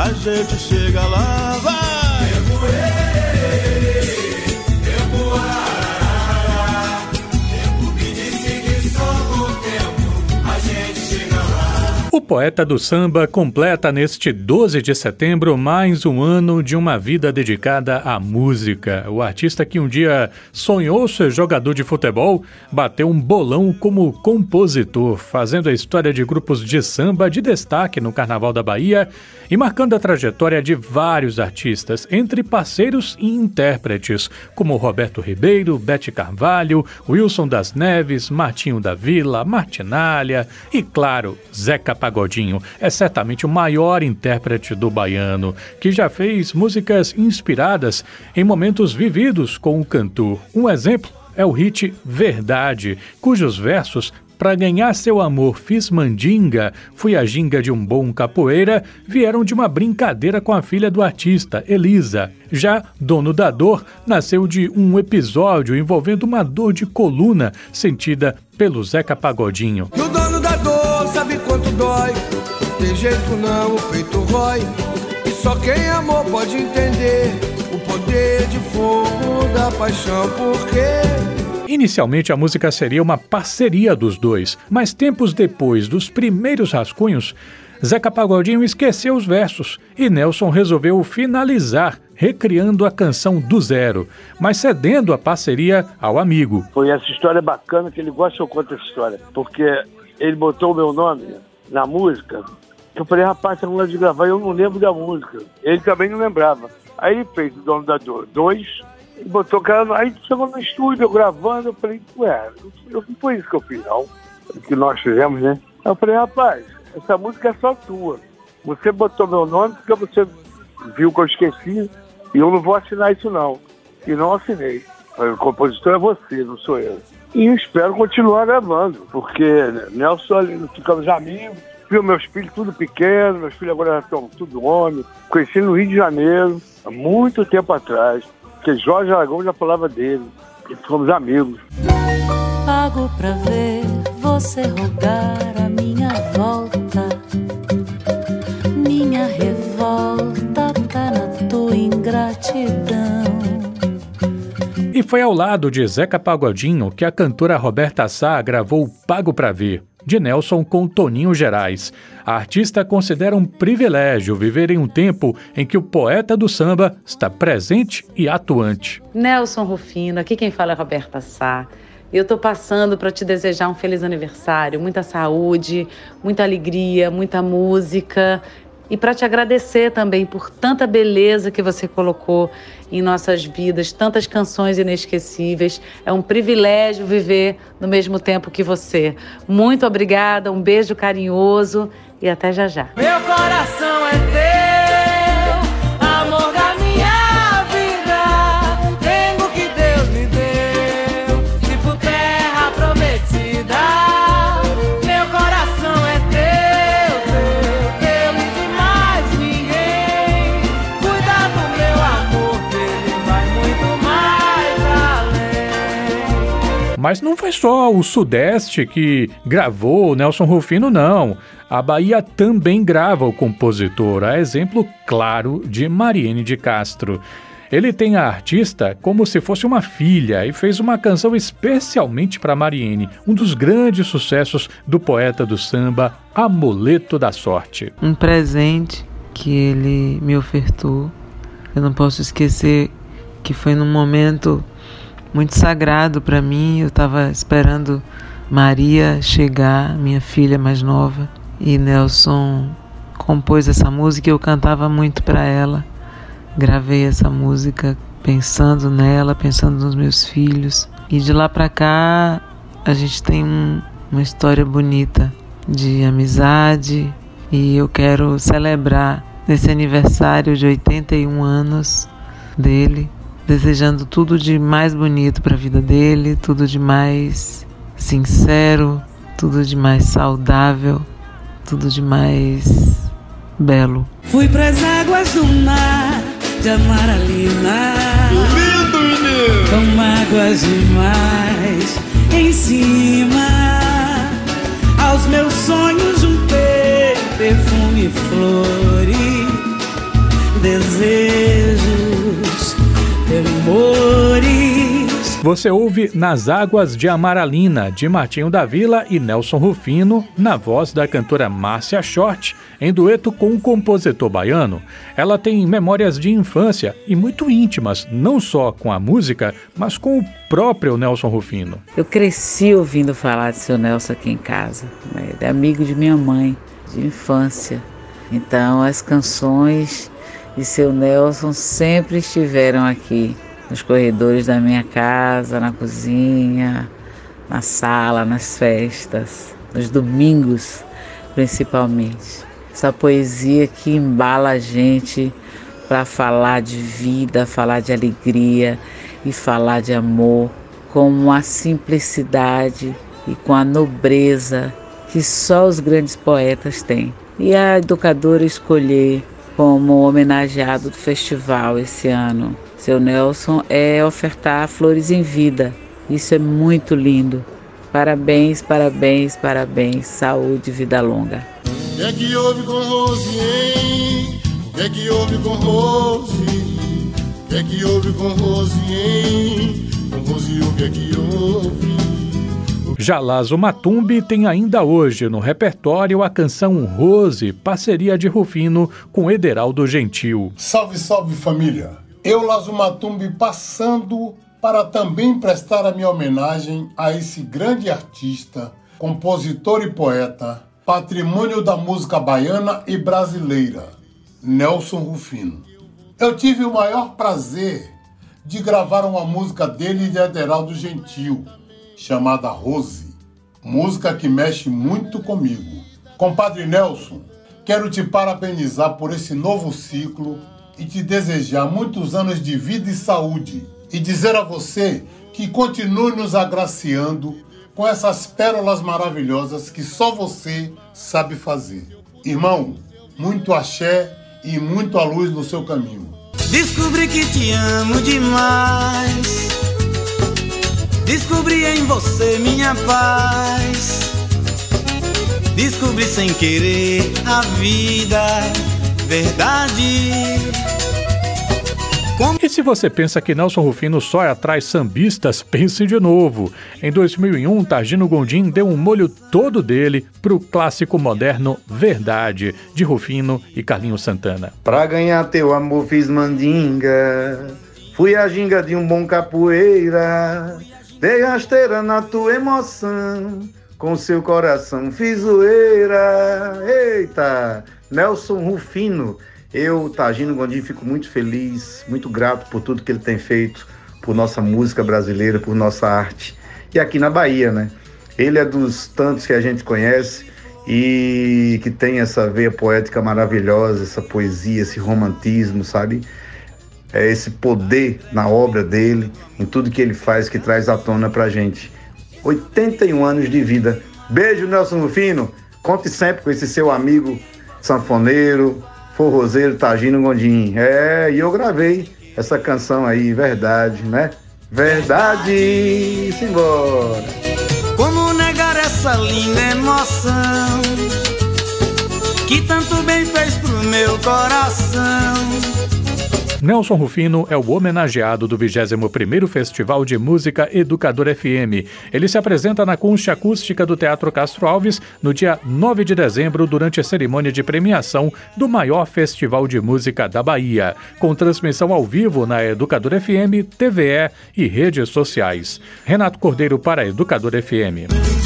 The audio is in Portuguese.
a gente chega lá, vai. Poeta do samba completa neste 12 de setembro mais um ano de uma vida dedicada à música. O artista que um dia sonhou ser jogador de futebol bateu um bolão como compositor, fazendo a história de grupos de samba de destaque no Carnaval da Bahia e marcando a trajetória de vários artistas, entre parceiros e intérpretes, como Roberto Ribeiro, Bete Carvalho, Wilson das Neves, Martinho da Vila, Martinalha e, claro, Zeca Pagodinho. É certamente o maior intérprete do baiano, que já fez músicas inspiradas em momentos vividos com o cantor. Um exemplo é o hit Verdade, cujos versos para ganhar seu amor fiz mandinga, fui a ginga de um bom capoeira, vieram de uma brincadeira com a filha do artista, Elisa. Já Dono da Dor nasceu de um episódio envolvendo uma dor de coluna sentida pelo Zeca Pagodinho. Dói, tem jeito não, o peito rói, e só quem amou pode entender o poder de fogo da paixão, porque Inicialmente a música seria uma parceria dos dois, mas tempos depois dos primeiros rascunhos, Zeca Pagodinho esqueceu os versos e Nelson resolveu finalizar, recriando a canção do zero, mas cedendo a parceria ao amigo. Foi essa história bacana que ele gosta que eu conto essa história, porque ele botou o meu nome na música. Eu falei, rapaz, você não de gravar, eu não lembro da música. Ele também não lembrava. Aí ele fez o Dono da Dor 2, e botou o cara. Aí chegou no estúdio, eu gravando, eu falei, ué, não foi isso que eu fiz, não. Que nós fizemos, né? Eu falei, rapaz, essa música é só tua. Você botou meu nome porque você viu que eu esqueci e eu não vou assinar isso não. E não assinei. O compositor é você, não sou eu. E espero continuar gravando, porque Nelson, ficamos amigos, viu meus filhos tudo pequeno, meus filhos agora estão tudo homem. Conheci no Rio de Janeiro, há muito tempo atrás. Porque Jorge Aragão já falava dele. E fomos amigos. Pago pra ver você rogar a minha volta. Minha revolta tá na tua ingratidão. E foi ao lado de Zeca Pagodinho que a cantora Roberta Sá gravou Pago Pra Ver de Nelson com Toninho Gerais. A artista considera um privilégio viver em um tempo em que o poeta do samba está presente e atuante. Nelson Rufino, aqui quem fala é Roberta Sá. Eu estou passando para te desejar um feliz aniversário, muita saúde, muita alegria, muita música e para te agradecer também por tanta beleza que você colocou em nossas vidas, tantas canções inesquecíveis. É um privilégio viver no mesmo tempo que você. Muito obrigada, um beijo carinhoso e até já já. Meu coração é teu. Mas não foi só o Sudeste que gravou Nelson Rufino, não. A Bahia também grava o compositor, a exemplo claro de Mariene de Castro. Ele tem a artista como se fosse uma filha e fez uma canção especialmente para Mariene, um dos grandes sucessos do poeta do samba, Amuleto da Sorte. Um presente que ele me ofertou. Eu não posso esquecer que foi num momento muito sagrado para mim. Eu estava esperando Maria chegar, minha filha mais nova, e Nelson compôs essa música e eu cantava muito para ela. Gravei essa música pensando nela, pensando nos meus filhos. E de lá para cá a gente tem um, uma história bonita de amizade e eu quero celebrar nesse aniversário de 81 anos dele desejando tudo de mais bonito para a vida dele, tudo de mais sincero, tudo de mais saudável, tudo de mais belo. Fui pras águas do mar de Amaralina. Lindo, menino! Com águas demais em cima. Aos meus sonhos juntei perfume e flores Você ouve Nas Águas de Amaralina, de Martinho da Vila e Nelson Rufino, na voz da cantora Márcia Short, em dueto com o compositor baiano. Ela tem memórias de infância e muito íntimas, não só com a música, mas com o próprio Nelson Rufino. Eu cresci ouvindo falar de seu Nelson aqui em casa. Ele é amigo de minha mãe, de infância. Então as canções de seu Nelson sempre estiveram aqui nos corredores da minha casa, na cozinha, na sala, nas festas, nos domingos principalmente. Essa poesia que embala a gente para falar de vida, falar de alegria e falar de amor com a simplicidade e com a nobreza que só os grandes poetas têm. E a educadora escolher como homenageado do festival esse ano seu Nelson, é ofertar flores em vida. Isso é muito lindo. Parabéns, parabéns, parabéns. Saúde, vida longa. É que houve com Rose, hein? É que houve com Rose? É que houve com Rose, hein? Com Rose, o que é que houve? Jalazo Matumbi tem ainda hoje no repertório a canção Rose, parceria de Rufino com Ederaldo Gentil. Salve, salve família! eu, Lazumatumbi, passando para também prestar a minha homenagem a esse grande artista, compositor e poeta, patrimônio da música baiana e brasileira, Nelson Rufino. Eu tive o maior prazer de gravar uma música dele de Ederaldo Gentil, chamada Rose, música que mexe muito comigo. Compadre Nelson, quero te parabenizar por esse novo ciclo e te desejar muitos anos de vida e saúde e dizer a você que continue nos agraciando com essas pérolas maravilhosas que só você sabe fazer. Irmão, muito axé e muito a luz no seu caminho. Descobri que te amo demais. Descobri em você minha paz. Descobri sem querer a vida, verdade. E se você pensa que Nelson Rufino só atrai sambistas, pense de novo. Em 2001, Targino Gondim deu um molho todo dele pro clássico moderno Verdade, de Rufino e Carlinho Santana. Pra ganhar teu amor fiz mandinga, fui a ginga de um bom capoeira, dei rasteira na tua emoção, com seu coração fiz zoeira. Eita, Nelson Rufino eu, Tagino Gondim, fico muito feliz, muito grato por tudo que ele tem feito por nossa música brasileira, por nossa arte. E aqui na Bahia, né? Ele é dos tantos que a gente conhece e que tem essa veia poética maravilhosa, essa poesia, esse romantismo, sabe? É esse poder na obra dele, em tudo que ele faz, que traz à tona pra gente. 81 anos de vida. Beijo, Nelson Rufino. Conte sempre com esse seu amigo sanfoneiro, forrozeiro Tagino Gondim. É, e eu gravei essa canção aí, verdade, né? Verdade, simbora. Como negar essa linda emoção que tanto bem fez pro meu coração? Nelson Rufino é o homenageado do 21º Festival de Música Educador FM. Ele se apresenta na concha acústica do Teatro Castro Alves no dia 9 de dezembro durante a cerimônia de premiação do maior festival de música da Bahia, com transmissão ao vivo na Educador FM, TVE e redes sociais. Renato Cordeiro para Educador FM.